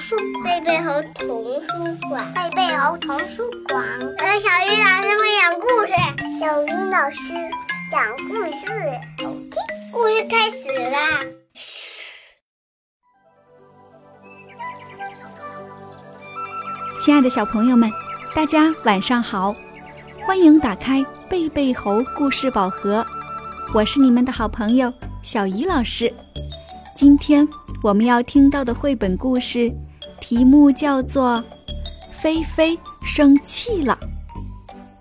书贝贝猴童书馆，贝贝猴童书馆。我的小鱼老师会讲故事，小鱼老师讲故事，好听。故事开始啦！亲爱的小朋友们，大家晚上好，欢迎打开贝贝猴故事宝盒，我是你们的好朋友小鱼老师。今天我们要听到的绘本故事，题目叫做《菲菲生气了》。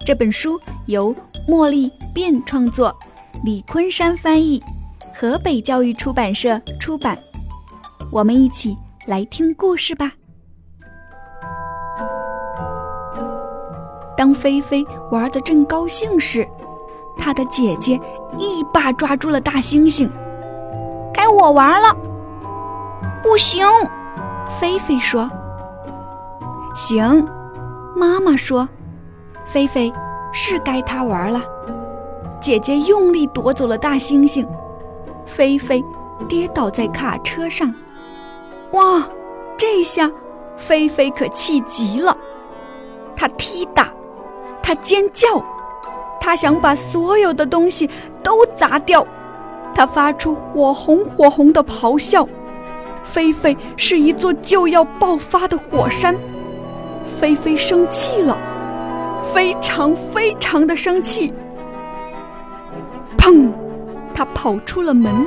这本书由茉莉变创作，李昆山翻译，河北教育出版社出版。我们一起来听故事吧。当菲菲玩的正高兴时，她的姐姐一把抓住了大猩猩。该我玩了，不行，菲菲说。行，妈妈说，菲菲是该他玩了。姐姐用力夺走了大猩猩，菲菲跌倒在卡车上。哇，这下菲菲可气极了，她踢打，她尖叫，她想把所有的东西都砸掉。他发出火红火红的咆哮，菲菲是一座就要爆发的火山。菲菲生气了，非常非常的生气。砰！他跑出了门，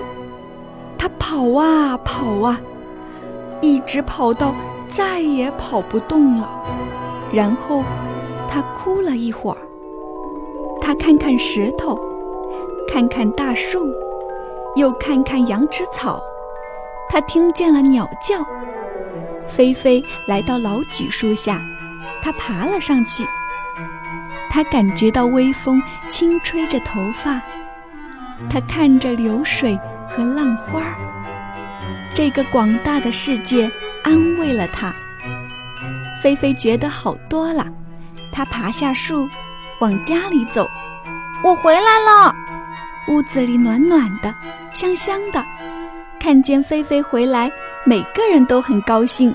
他跑啊跑啊，一直跑到再也跑不动了。然后他哭了一会儿，他看看石头，看看大树。又看看羊齿草，他听见了鸟叫。菲菲来到老榉树下，他爬了上去。他感觉到微风轻吹着头发，他看着流水和浪花儿。这个广大的世界安慰了他。菲菲觉得好多了。他爬下树，往家里走。我回来了，屋子里暖暖的。香香的，看见菲菲回来，每个人都很高兴，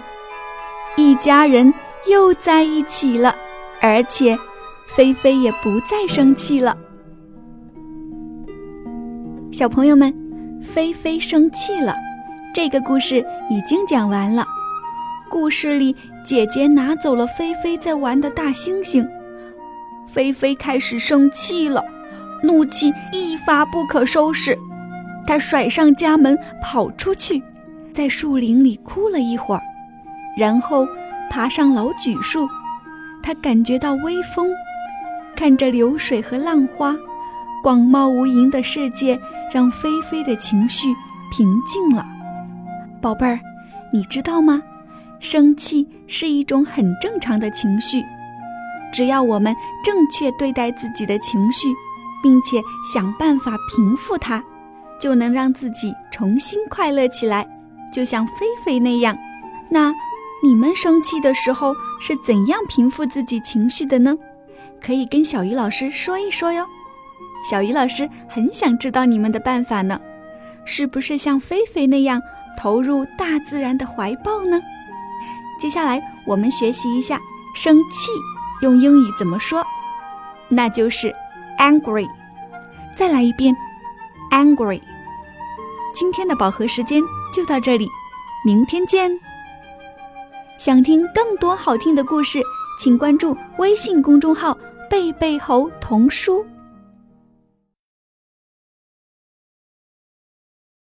一家人又在一起了，而且菲菲也不再生气了。小朋友们，菲菲生气了，这个故事已经讲完了。故事里，姐姐拿走了菲菲在玩的大猩猩，菲菲开始生气了，怒气一发不可收拾。他甩上家门，跑出去，在树林里哭了一会儿，然后爬上老榉树。他感觉到微风，看着流水和浪花，广袤无垠的世界让菲菲的情绪平静了。宝贝儿，你知道吗？生气是一种很正常的情绪，只要我们正确对待自己的情绪，并且想办法平复它。就能让自己重新快乐起来，就像菲菲那样。那你们生气的时候是怎样平复自己情绪的呢？可以跟小鱼老师说一说哟。小鱼老师很想知道你们的办法呢。是不是像菲菲那样投入大自然的怀抱呢？接下来我们学习一下生气用英语怎么说，那就是 angry。再来一遍。Angry，今天的饱和时间就到这里，明天见。想听更多好听的故事，请关注微信公众号“贝贝猴童书”。